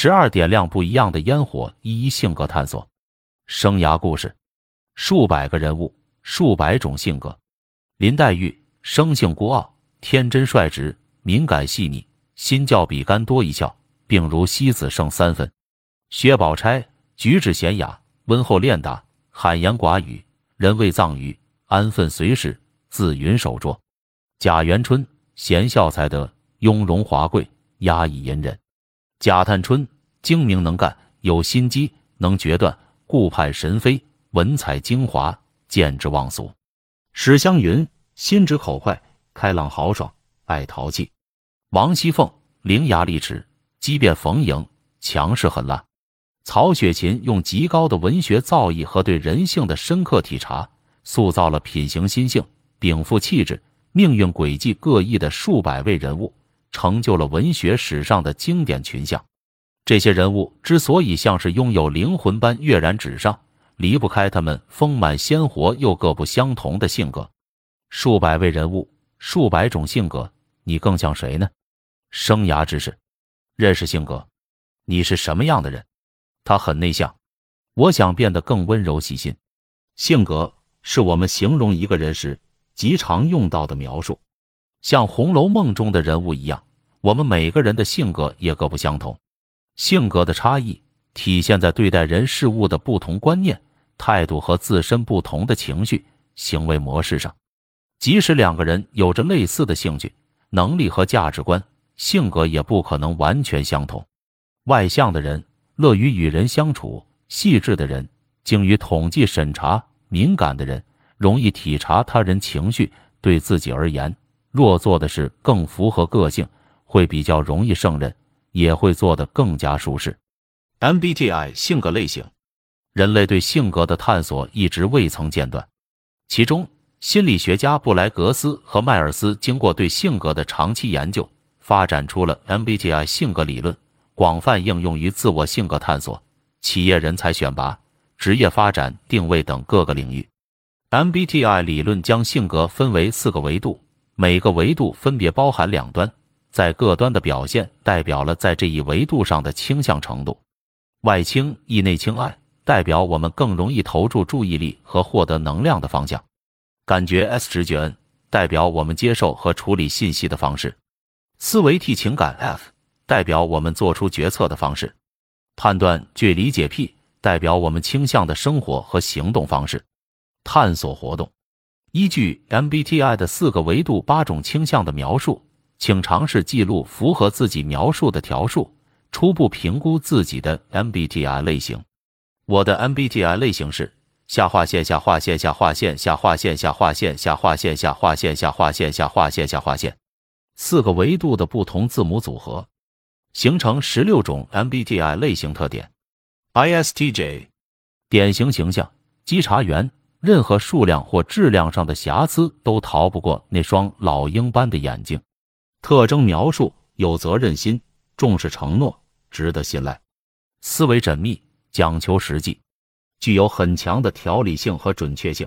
十二点亮不一样的烟火，一一性格探索。生涯故事，数百个人物，数百种性格。林黛玉生性孤傲，天真率直，敏感细腻，心较比干多一窍，并如西子胜三分。薛宝钗举止娴雅，温厚练达，罕言寡语，人谓藏于，安分随事，自云守拙。贾元春贤孝才德，雍容华贵，压抑隐忍。贾探春精明能干，有心机，能决断，顾盼神飞，文采精华，见之忘俗。史湘云心直口快，开朗豪爽，爱淘气。王熙凤伶牙俐齿，机变逢迎，强势狠辣。曹雪芹用极高的文学造诣和对人性的深刻体察，塑造了品行心性、禀赋气质、命运轨迹各异的数百位人物。成就了文学史上的经典群像。这些人物之所以像是拥有灵魂般跃然纸上，离不开他们丰满鲜活又各不相同的性格。数百位人物，数百种性格，你更像谁呢？生涯之事，认识性格，你是什么样的人？他很内向，我想变得更温柔细心。性格是我们形容一个人时极常用到的描述。像《红楼梦》中的人物一样，我们每个人的性格也各不相同。性格的差异体现在对待人事物的不同观念、态度和自身不同的情绪、行为模式上。即使两个人有着类似的兴趣、能力和价值观，性格也不可能完全相同。外向的人乐于与人相处，细致的人精于统计审查，敏感的人容易体察他人情绪。对自己而言，若做的事更符合个性，会比较容易胜任，也会做得更加舒适。MBTI 性格类型，人类对性格的探索一直未曾间断。其中，心理学家布莱格斯和迈尔斯经过对性格的长期研究，发展出了 MBTI 性格理论，广泛应用于自我性格探索、企业人才选拔、职业发展、定位等各个领域。MBTI 理论将性格分为四个维度。每个维度分别包含两端，在各端的表现代表了在这一维度上的倾向程度。外倾易内倾爱代表我们更容易投注注意力和获得能量的方向。感觉 S 直觉 N 代表我们接受和处理信息的方式。思维 T 情感 F 代表我们做出决策的方式。判断 G 理解 P 代表我们倾向的生活和行动方式。探索活动。依据 MBTI 的四个维度、八种倾向的描述，请尝试记录符合自己描述的条数，初步评估自己的 MBTI 类型。我的 MBTI 类型是下划线下划线下划线下划线下划线下划线下划线下划线下划线下划线。四个维度的不同字母组合，形成十六种 MBTI 类型特点。ISTJ 典型形象：稽查员。任何数量或质量上的瑕疵都逃不过那双老鹰般的眼睛。特征描述：有责任心，重视承诺，值得信赖，思维缜密，讲求实际，具有很强的条理性和准确性，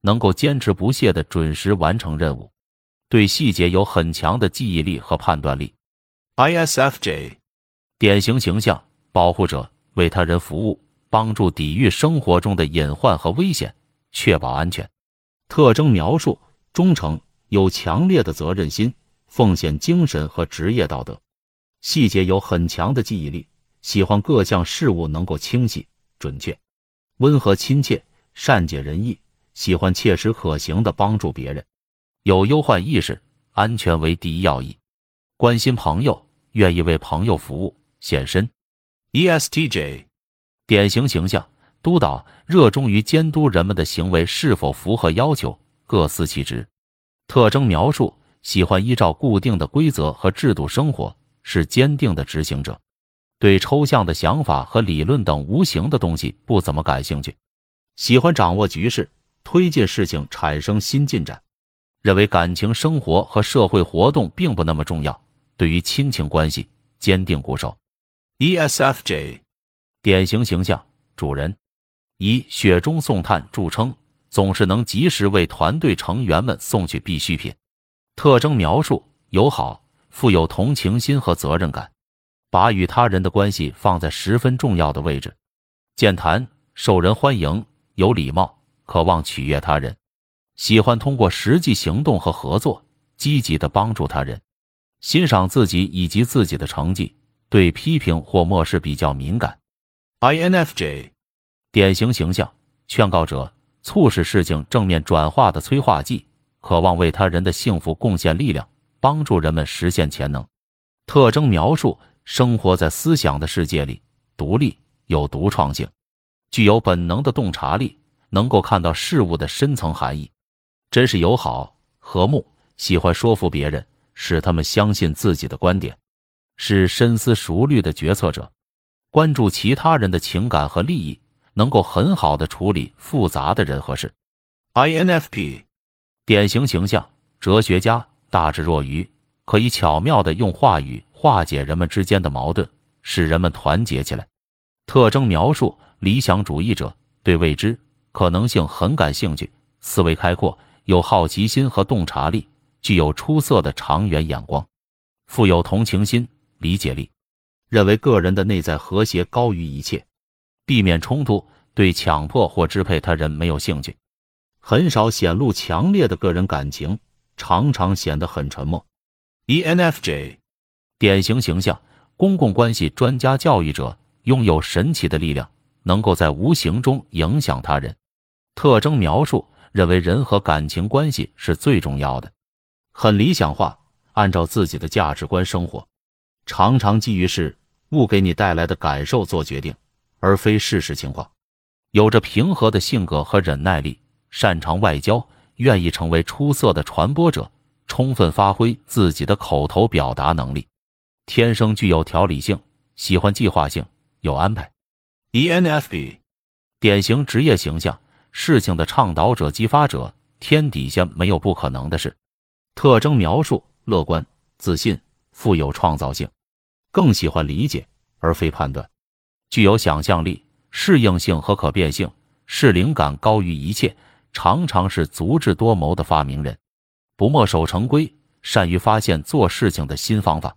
能够坚持不懈地准时完成任务，对细节有很强的记忆力和判断力。ISFJ 典型形象：保护者，为他人服务，帮助抵御生活中的隐患和危险。确保安全。特征描述：忠诚，有强烈的责任心、奉献精神和职业道德。细节有很强的记忆力，喜欢各项事物能够清晰准确。温和亲切，善解人意，喜欢切实可行的帮助别人。有忧患意识，安全为第一要义。关心朋友，愿意为朋友服务献身。ESTJ 典型形象。督导热衷于监督人们的行为是否符合要求，各司其职。特征描述：喜欢依照固定的规则和制度生活，是坚定的执行者。对抽象的想法和理论等无形的东西不怎么感兴趣，喜欢掌握局势，推进事情，产生新进展。认为感情生活和社会活动并不那么重要。对于亲情关系，坚定固守。ESFJ 典型形象：主人。以雪中送炭著称，总是能及时为团队成员们送去必需品。特征描述：友好，富有同情心和责任感，把与他人的关系放在十分重要的位置，健谈，受人欢迎，有礼貌，渴望取悦他人，喜欢通过实际行动和合作积极的帮助他人，欣赏自己以及自己的成绩，对批评或漠视比较敏感。INFJ，典型形象：劝告者，促使事情正面转化的催化剂，渴望为他人的幸福贡献力量，帮助人们实现潜能。特征描述。生活在思想的世界里，独立有独创性，具有本能的洞察力，能够看到事物的深层含义。真是友好和睦，喜欢说服别人，使他们相信自己的观点，是深思熟虑的决策者，关注其他人的情感和利益，能够很好的处理复杂的人和事。INFP，典型形象：哲学家，大智若愚，可以巧妙的用话语。化解人们之间的矛盾，使人们团结起来。特征描述：理想主义者，对未知可能性很感兴趣，思维开阔，有好奇心和洞察力，具有出色的长远眼光，富有同情心、理解力，认为个人的内在和谐高于一切，避免冲突，对强迫或支配他人没有兴趣，很少显露强烈的个人感情，常常显得很沉默。ENFJ。典型形象：公共关系专家、教育者，拥有神奇的力量，能够在无形中影响他人。特征描述：认为人和感情关系是最重要的，很理想化，按照自己的价值观生活，常常基于事物给你带来的感受做决定，而非事实情况。有着平和的性格和忍耐力，擅长外交，愿意成为出色的传播者，充分发挥自己的口头表达能力。天生具有条理性，喜欢计划性，有安排。ENFP，典型职业形象：事情的倡导者、激发者。天底下没有不可能的事。特征描述：乐观、自信，富有创造性，更喜欢理解而非判断，具有想象力、适应性和可变性，视灵感高于一切，常常是足智多谋的发明人，不墨守成规，善于发现做事情的新方法。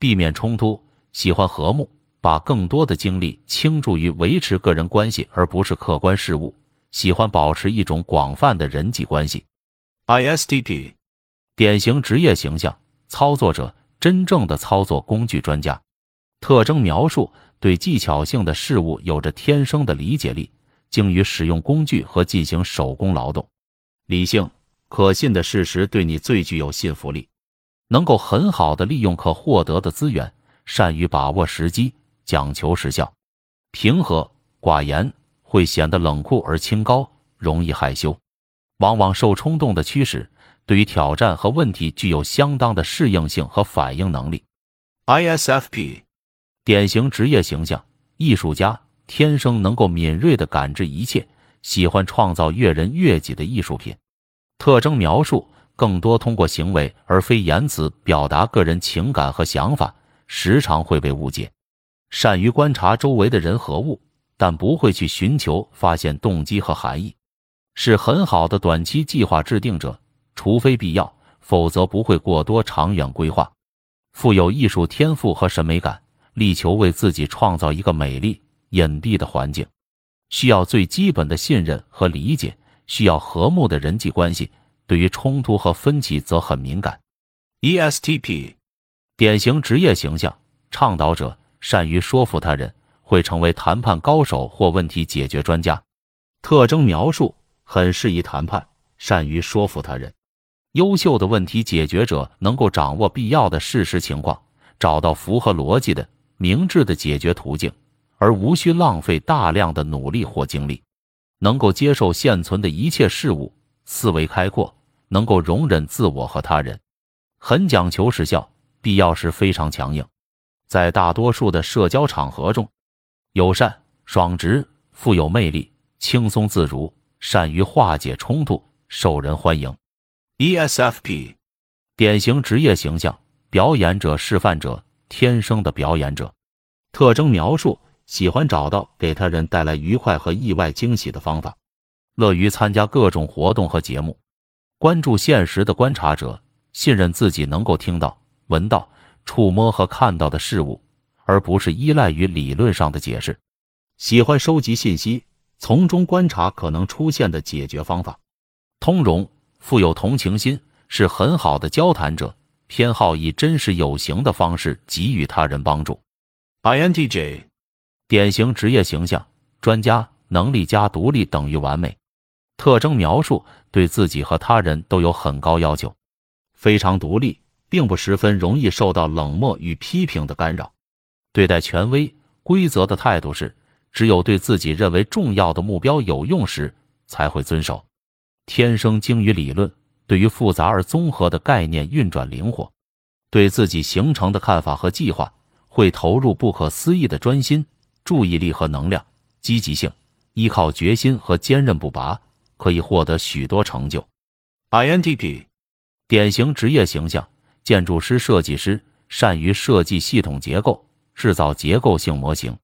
避免冲突，喜欢和睦，把更多的精力倾注于维持个人关系，而不是客观事物。喜欢保持一种广泛的人际关系。ISTP，典型职业形象：操作者，真正的操作工具专家。特征描述：对技巧性的事物有着天生的理解力，精于使用工具和进行手工劳动。理性、可信的事实对你最具有信服力。能够很好的利用可获得的资源，善于把握时机，讲求实效，平和寡言，会显得冷酷而清高，容易害羞，往往受冲动的驱使。对于挑战和问题具有相当的适应性和反应能力。ISFP，典型职业形象：艺术家，天生能够敏锐地感知一切，喜欢创造悦人悦己的艺术品。特征描述。更多通过行为而非言辞表达个人情感和想法，时常会被误解。善于观察周围的人和物，但不会去寻求发现动机和含义，是很好的短期计划制定者，除非必要，否则不会过多长远规划。富有艺术天赋和审美感，力求为自己创造一个美丽隐蔽的环境，需要最基本的信任和理解，需要和睦的人际关系。对于冲突和分歧则很敏感。ESTP，典型职业形象：倡导者，善于说服他人，会成为谈判高手或问题解决专家。特征描述：很适宜谈判，善于说服他人。优秀的问题解决者能够掌握必要的事实情况，找到符合逻辑的、明智的解决途径，而无需浪费大量的努力或精力。能够接受现存的一切事物。思维开阔，能够容忍自我和他人，很讲求时效，必要时非常强硬。在大多数的社交场合中，友善、爽直、富有魅力、轻松自如，善于化解冲突，受人欢迎。ESFP，典型职业形象：表演者、示范者，天生的表演者。特征描述：喜欢找到给他人带来愉快和意外惊喜的方法。乐于参加各种活动和节目，关注现实的观察者，信任自己能够听到、闻到、触摸和看到的事物，而不是依赖于理论上的解释。喜欢收集信息，从中观察可能出现的解决方法。通融，富有同情心，是很好的交谈者，偏好以真实有形的方式给予他人帮助。INTJ. 典型职业形象：专家、能力加独立等于完美。特征描述：对自己和他人都有很高要求，非常独立，并不十分容易受到冷漠与批评的干扰。对待权威规则的态度是，只有对自己认为重要的目标有用时才会遵守。天生精于理论，对于复杂而综合的概念运转灵活，对自己形成的看法和计划会投入不可思议的专心、注意力和能量。积极性，依靠决心和坚韧不拔，可以获得许多成就。INTP. 典型职业形象：建筑师、设计师，善于设计系统结构，制造结构性模型。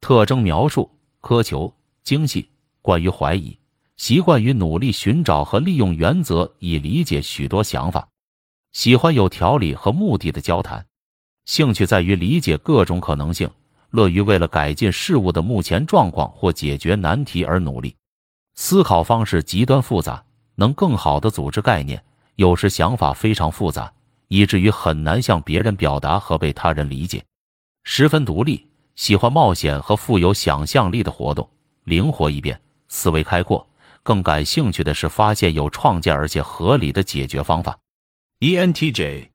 特征描述：苛求、精细，惯于怀疑，习惯于努力寻找和利用原则以理解许多想法，喜欢有条理和目的的交谈，兴趣在于理解各种可能性，乐于为了改进事物的目前状况或解决难题而努力。思考方式极端复杂，能更好的组织概念。有时想法非常复杂，以至于很难向别人表达和被他人理解。十分独立，喜欢冒险和富有想象力的活动，灵活易变，思维开阔。更感兴趣的是发现有创建而且合理的解决方法。ENTJ.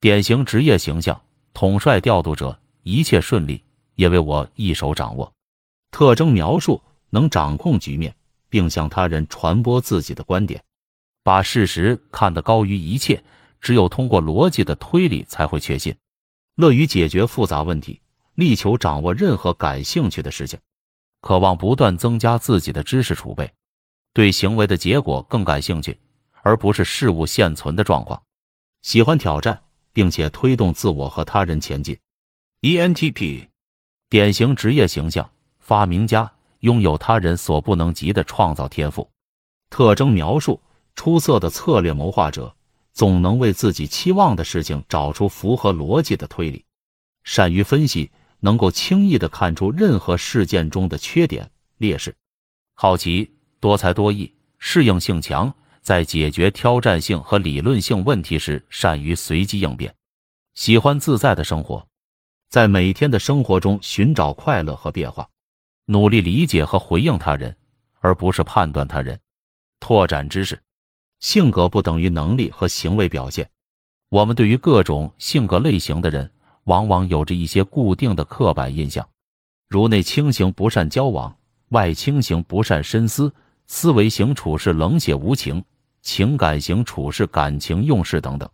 典型职业形象：统帅调度者，一切顺利，也为我一手掌握。特征描述：能掌控局面，并向他人传播自己的观点。把事实看得高于一切，只有通过逻辑的推理才会确信。乐于解决复杂问题，力求掌握任何感兴趣的事情，渴望不断增加自己的知识储备，对行为的结果更感兴趣，而不是事物现存的状况。喜欢挑战，并且推动自我和他人前进。ENTP. 典型职业形象：发明家，拥有他人所不能及的创造天赋。特征描述：出色的策略谋划者，总能为自己期望的事情找出符合逻辑的推理，善于分析，能够轻易地看出任何事件中的缺点、劣势。好奇、多才多艺、适应性强，在解决挑战性和理论性问题时善于随机应变，喜欢自在的生活，在每天的生活中寻找快乐和变化，努力理解和回应他人，而不是判断他人。拓展知识，性格不等于能力和行为表现。我们对于各种性格类型的人，往往有着一些固定的刻板印象，如内倾型不善交往，外倾型不善深思，思维型处事冷血无情，情感型处事感情用事等等。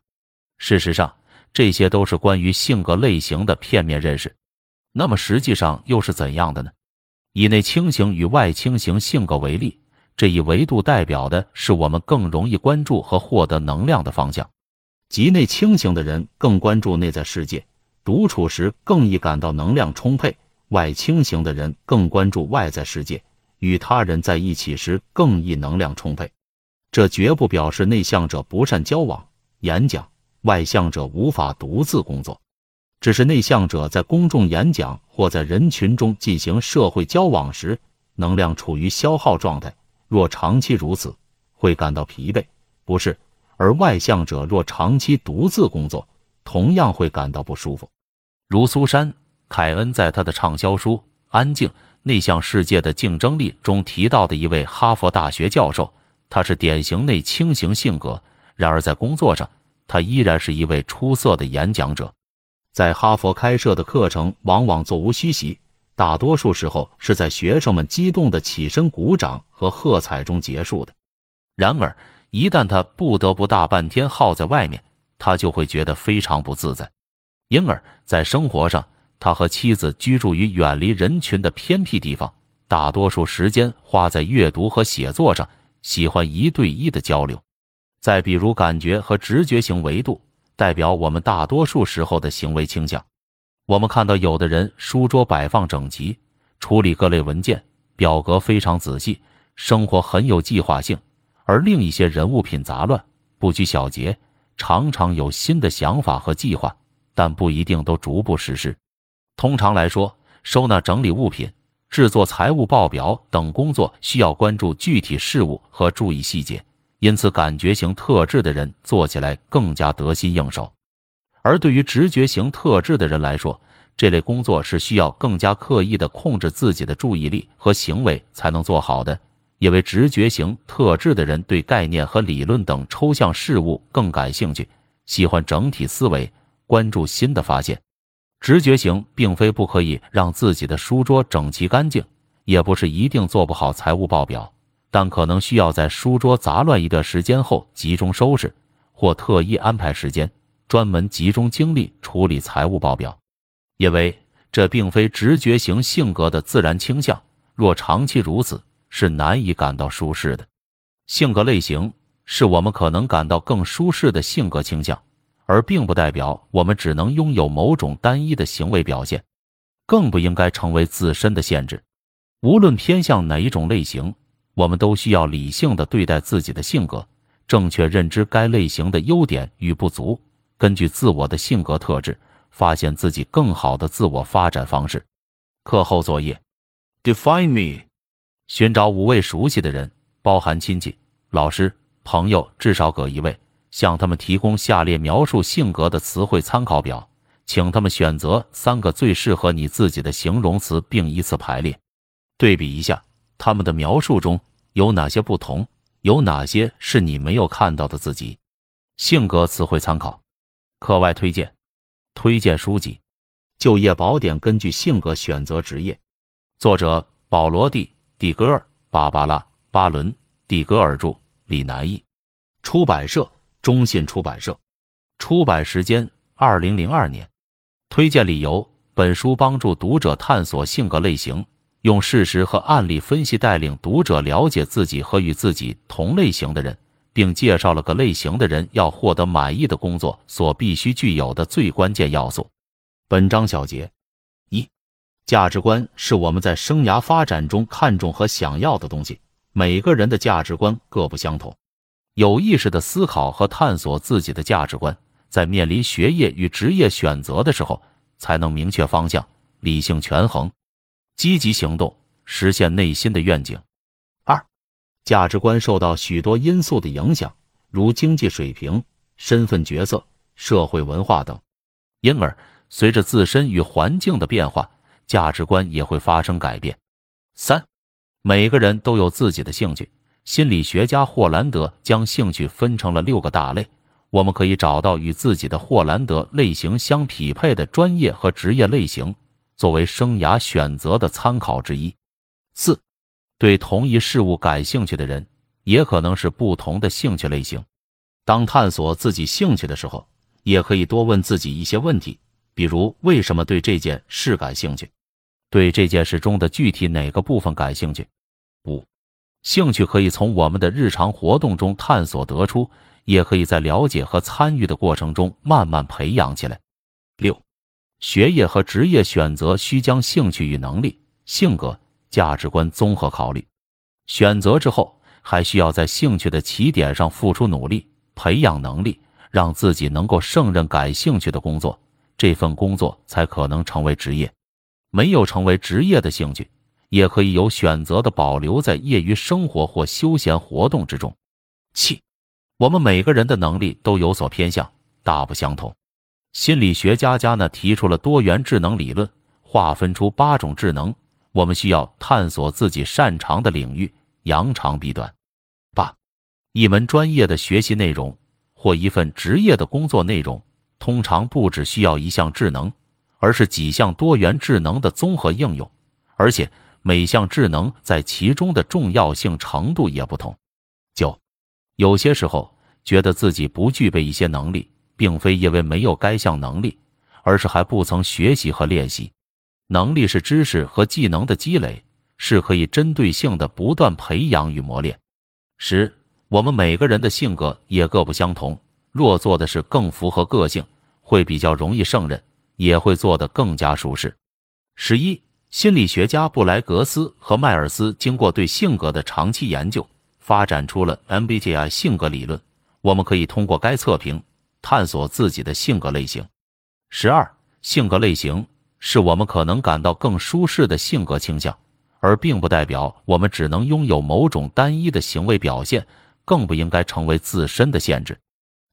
事实上，这些都是关于性格类型的片面认识。那么实际上又是怎样的呢？以内倾型与外倾型性格为例。这一维度代表的是我们更容易关注和获得能量的方向，即内倾型的人更关注内在世界，独处时更易感到能量充沛；外倾型的人更关注外在世界，与他人在一起时更易能量充沛。这绝不表示内向者不善交往、演讲，外向者无法独自工作，只是内向者在公众演讲或在人群中进行社会交往时，能量处于消耗状态。若长期如此，会感到疲惫，不适；而外向者若长期独自工作，同样会感到不舒服。如苏珊·凯恩在他的畅销书《安静：内向世界的竞争力》中提到的一位哈佛大学教授，他是典型内倾型性格，然而在工作上，他依然是一位出色的演讲者。在哈佛开设的课程往往座无虚席。大多数时候是在学生们激动的起身鼓掌和喝彩中结束的。然而，一旦他不得不大半天耗在外面，他就会觉得非常不自在。因而，在生活上，他和妻子居住于远离人群的偏僻地方，大多数时间花在阅读和写作上，喜欢一对一的交流。再比如，感觉和直觉型维度代表我们大多数时候的行为倾向。我们看到有的人书桌摆放整齐，处理各类文件、表格非常仔细，生活很有计划性；而另一些人物品杂乱，不拘小节，常常有新的想法和计划，但不一定都逐步实施。通常来说，收纳整理物品、制作财务报表等工作需要关注具体事物和注意细节，因此感觉型特质的人做起来更加得心应手。而对于直觉型特质的人来说，这类工作是需要更加刻意的控制自己的注意力和行为才能做好的。因为直觉型特质的人对概念和理论等抽象事物更感兴趣，喜欢整体思维，关注新的发现。直觉型并非不可以让自己的书桌整齐干净，也不是一定做不好财务报表，但可能需要在书桌杂乱一段时间后集中收拾，或特意安排时间专门集中精力处理财务报表。因为这并非直觉型性格的自然倾向，若长期如此。是难以感到舒适的，性格类型是我们可能感到更舒适的性格倾向，而并不代表我们只能拥有某种单一的行为表现，更不应该成为自身的限制。无论偏向哪一种类型，我们都需要理性的对待自己的性格，正确认知该类型的优点与不足，根据自我的性格特质，发现自己更好的自我发展方式。课后作业，Define me。寻找五位熟悉的人，包含亲戚、老师、朋友，至少各一位，向他们提供下列描述性格的词汇参考表，请他们选择三个最适合你自己的形容词，并依次排列，对比一下他们的描述中有哪些不同，有哪些是你没有看到的自己。性格词汇参考，课外推荐，推荐书籍，《就业宝典》，根据性格选择职业，作者保罗蒂。蒂戈尔、芭芭拉·巴伦、蒂戈尔著，李南译，出版社中信出版社，出版时间二零零二年。推荐理由：本书帮助读者探索性格类型，用事实和案例分析带领读者了解自己和与自己同类型的人，并介绍了个类型的人要获得满意的工作所必须具有的最关键要素。本章小结。一价值观是我们在生涯发展中看重和想要的东西。每个人的价值观各不相同，有意识的思考和探索自己的价值观，在面临学业与职业选择的时候，才能明确方向，理性权衡，积极行动，实现内心的愿景。二，价值观受到许多因素的影响，如经济水平、身份角色、社会文化等，因而随着自身与环境的变化。价值观也会发生改变。三，每个人都有自己的兴趣。心理学家霍兰德将兴趣分成了六个大类，我们可以找到与自己的霍兰德类型相匹配的专业和职业类型，作为生涯选择的参考之一。四，对同一事物感兴趣的人，也可能是不同的兴趣类型。当探索自己兴趣的时候，也可以多问自己一些问题，比如为什么对这件事感兴趣。对这件事中的具体哪个部分感兴趣？五，兴趣可以从我们的日常活动中探索得出，也可以在了解和参与的过程中慢慢培养起来。六，学业和职业选择需将兴趣与能力、性格、价值观综合考虑。选择之后，还需要在兴趣的起点上付出努力，培养能力，让自己能够胜任感兴趣的工作，这份工作才可能成为职业。没有成为职业的兴趣，也可以有选择的保留在业余生活或休闲活动之中。七，我们每个人的能力都有所偏向，大不相同。心理学家家呢提出了多元智能理论，划分出八种智能，我们需要探索自己擅长的领域，扬长避短。八，一门专业的学习内容或一份职业的工作内容，通常不只需要一项智能。而是几项多元智能的综合应用，而且每项智能在其中的重要性程度也不同。九，有些时候觉得自己不具备一些能力，并非因为没有该项能力，而是还不曾学习和练习。能力是知识和技能的积累，是可以针对性的不断培养与磨练。十，我们每个人的性格也各不相同，若做的是更符合个性，会比较容易胜任。也会做得更加舒适。十一，心理学家布莱格斯和迈尔斯经过对性格的长期研究，发展出了 MBTI 性格理论。我们可以通过该测评探索自己的性格类型。十二，性格类型是我们可能感到更舒适的性格倾向，而并不代表我们只能拥有某种单一的行为表现，更不应该成为自身的限制。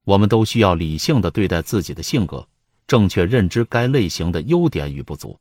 我们都需要理性的对待自己的性格，正确认知该类型的优点与不足。